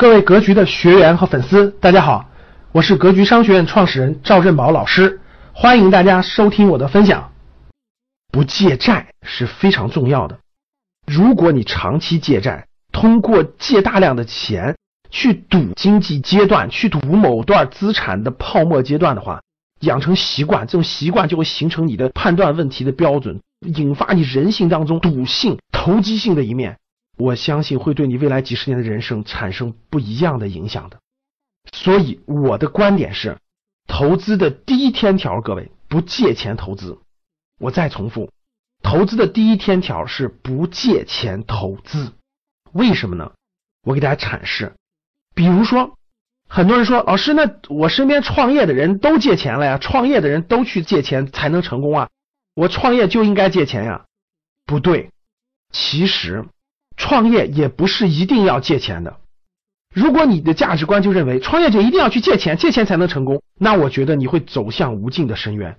各位格局的学员和粉丝，大家好，我是格局商学院创始人赵振宝老师，欢迎大家收听我的分享。不借债是非常重要的。如果你长期借债，通过借大量的钱去赌经济阶段，去赌某段资产的泡沫阶段的话，养成习惯，这种习惯就会形成你的判断问题的标准，引发你人性当中赌性、投机性的一面。我相信会对你未来几十年的人生产生不一样的影响的。所以我的观点是，投资的第一天条，各位不借钱投资。我再重复，投资的第一天条是不借钱投资。为什么呢？我给大家阐释。比如说，很多人说，老师，那我身边创业的人都借钱了呀，创业的人都去借钱才能成功啊，我创业就应该借钱呀？不对，其实。创业也不是一定要借钱的。如果你的价值观就认为创业者一定要去借钱，借钱才能成功，那我觉得你会走向无尽的深渊。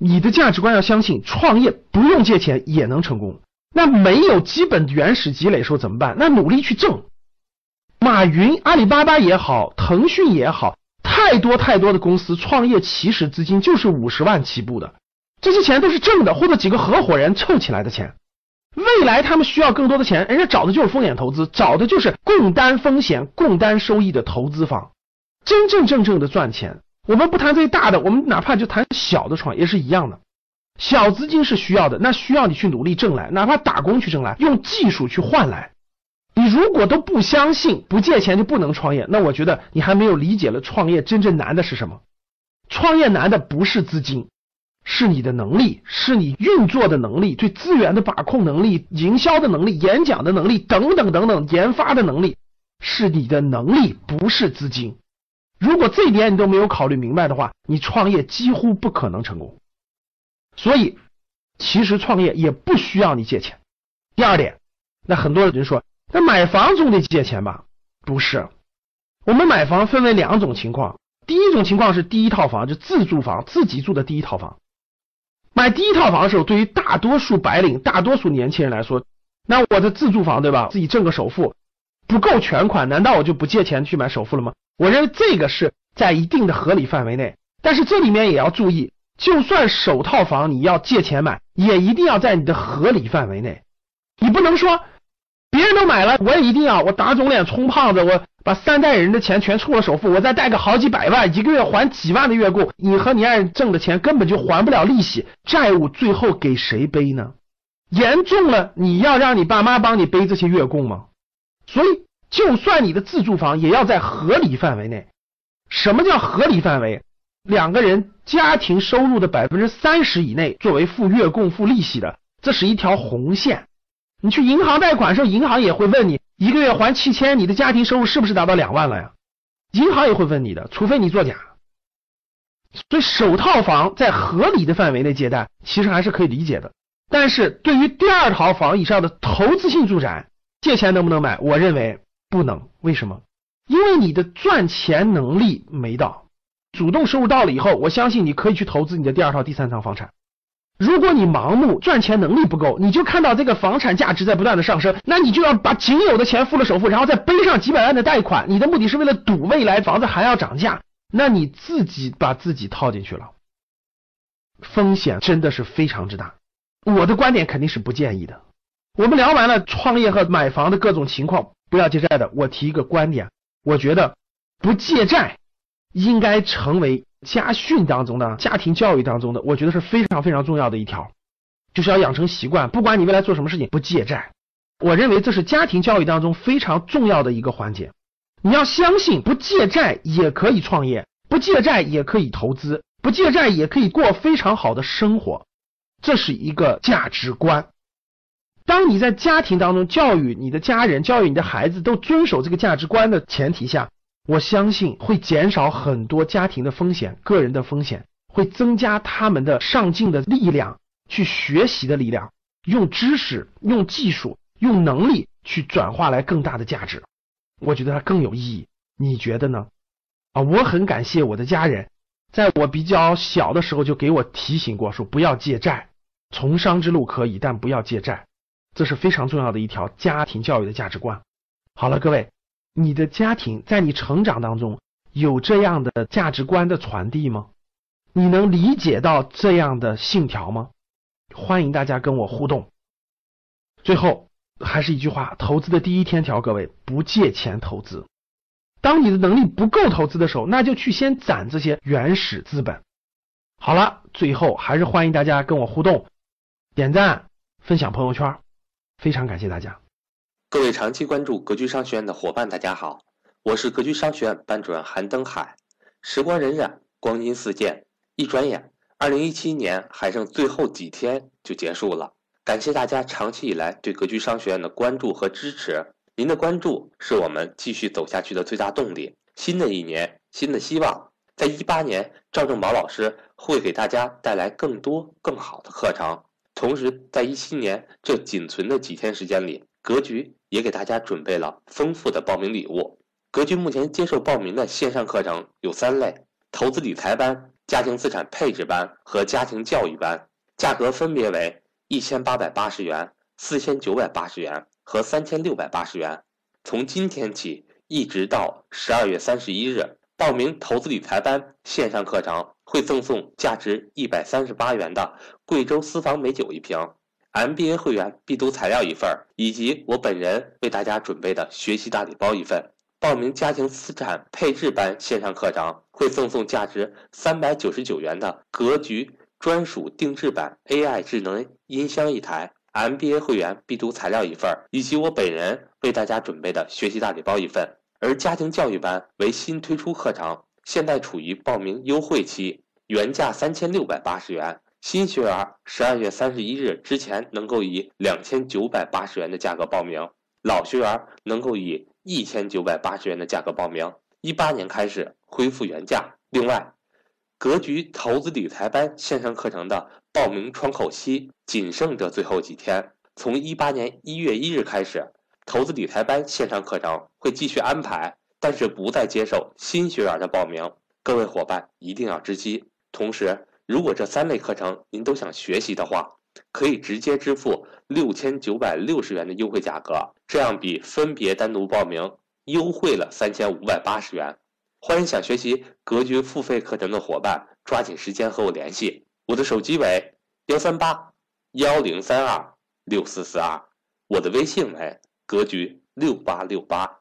你的价值观要相信创业不用借钱也能成功。那没有基本原始积累时候怎么办？那努力去挣。马云、阿里巴巴也好，腾讯也好，太多太多的公司创业起始资金就是五十万起步的，这些钱都是挣的，或者几个合伙人凑起来的钱。未来他们需要更多的钱，人家找的就是风险投资，找的就是共担风险、共担收益的投资方，真真正正的赚钱。我们不谈最大的，我们哪怕就谈小的创业是一样的。小资金是需要的，那需要你去努力挣来，哪怕打工去挣来，用技术去换来。你如果都不相信不借钱就不能创业，那我觉得你还没有理解了创业真正难的是什么。创业难的不是资金。是你的能力，是你运作的能力，对资源的把控能力、营销的能力、演讲的能力等等等等，研发的能力是你的能力，不是资金。如果这一点你都没有考虑明白的话，你创业几乎不可能成功。所以，其实创业也不需要你借钱。第二点，那很多人就说，那买房总得借钱吧？不是，我们买房分为两种情况，第一种情况是第一套房，就自住房，自己住的第一套房。买第一套房的时候，对于大多数白领、大多数年轻人来说，那我的自住房对吧？自己挣个首付不够全款，难道我就不借钱去买首付了吗？我认为这个是在一定的合理范围内，但是这里面也要注意，就算首套房你要借钱买，也一定要在你的合理范围内，你不能说。别人都买了，我也一定要。我打肿脸充胖子，我把三代人的钱全出了首付，我再贷个好几百万，一个月还几万的月供，你和你爱人挣的钱根本就还不了利息，债务最后给谁背呢？严重了，你要让你爸妈帮你背这些月供吗？所以，就算你的自住房，也要在合理范围内。什么叫合理范围？两个人家庭收入的百分之三十以内作为付月供、付利息的，这是一条红线。你去银行贷款时候，银行也会问你一个月还七千，你的家庭收入是不是达到两万了呀？银行也会问你的，除非你作假。所以首套房在合理的范围内借贷，其实还是可以理解的。但是对于第二套房以上的投资性住宅，借钱能不能买？我认为不能。为什么？因为你的赚钱能力没到，主动收入到了以后，我相信你可以去投资你的第二套、第三套房产。如果你盲目赚钱能力不够，你就看到这个房产价值在不断的上升，那你就要把仅有的钱付了首付，然后再背上几百万的贷款，你的目的是为了赌未来房子还要涨价，那你自己把自己套进去了，风险真的是非常之大。我的观点肯定是不建议的。我们聊完了创业和买房的各种情况，不要借债的，我提一个观点，我觉得不借债应该成为。家训当中的家庭教育当中的，我觉得是非常非常重要的一条，就是要养成习惯，不管你未来做什么事情，不借债。我认为这是家庭教育当中非常重要的一个环节。你要相信，不借债也可以创业，不借债也可以投资，不借债也可以过非常好的生活，这是一个价值观。当你在家庭当中教育你的家人、教育你的孩子都遵守这个价值观的前提下。我相信会减少很多家庭的风险，个人的风险会增加他们的上进的力量，去学习的力量，用知识、用技术、用能力去转化来更大的价值。我觉得它更有意义，你觉得呢？啊，我很感谢我的家人，在我比较小的时候就给我提醒过，说不要借债，从商之路可以，但不要借债，这是非常重要的一条家庭教育的价值观。好了，各位。你的家庭在你成长当中有这样的价值观的传递吗？你能理解到这样的信条吗？欢迎大家跟我互动。最后还是一句话，投资的第一天条，各位不借钱投资。当你的能力不够投资的时候，那就去先攒这些原始资本。好了，最后还是欢迎大家跟我互动，点赞、分享朋友圈，非常感谢大家。各位长期关注格局商学院的伙伴，大家好，我是格局商学院班主任韩登海。时光荏苒，光阴似箭，一转眼，二零一七年还剩最后几天就结束了。感谢大家长期以来对格局商学院的关注和支持，您的关注是我们继续走下去的最大动力。新的一年，新的希望，在一八年，赵正宝老师会给大家带来更多更好的课程。同时，在一七年这仅存的几天时间里，格局也给大家准备了丰富的报名礼物。格局目前接受报名的线上课程有三类：投资理财班、家庭资产配置班和家庭教育班，价格分别为一千八百八十元、四千九百八十元和三千六百八十元。从今天起一直到十二月三十一日，报名投资理财班线上课程会赠送价值一百三十八元的贵州私房美酒一瓶。MBA 会员必读材料一份，以及我本人为大家准备的学习大礼包一份。报名家庭资产配置班线上课程会赠送价值三百九十九元的格局专属定制版 AI 智能音箱一台。MBA 会员必读材料一份，以及我本人为大家准备的学习大礼包一份。而家庭教育班为新推出课程，现在处于报名优惠期，原价三千六百八十元。新学员十二月三十一日之前能够以两千九百八十元的价格报名，老学员能够以一千九百八十元的价格报名。一八年开始恢复原价。另外，格局投资理财班线上课程的报名窗口期仅剩这最后几天，从一八年一月一日开始，投资理财班线上课程会继续安排，但是不再接受新学员的报名。各位伙伴一定要知悉。同时，如果这三类课程您都想学习的话，可以直接支付六千九百六十元的优惠价格，这样比分别单独报名优惠了三千五百八十元。欢迎想学习格局付费课程的伙伴抓紧时间和我联系，我的手机为幺三八幺零三二六四四二，我的微信为格局六八六八。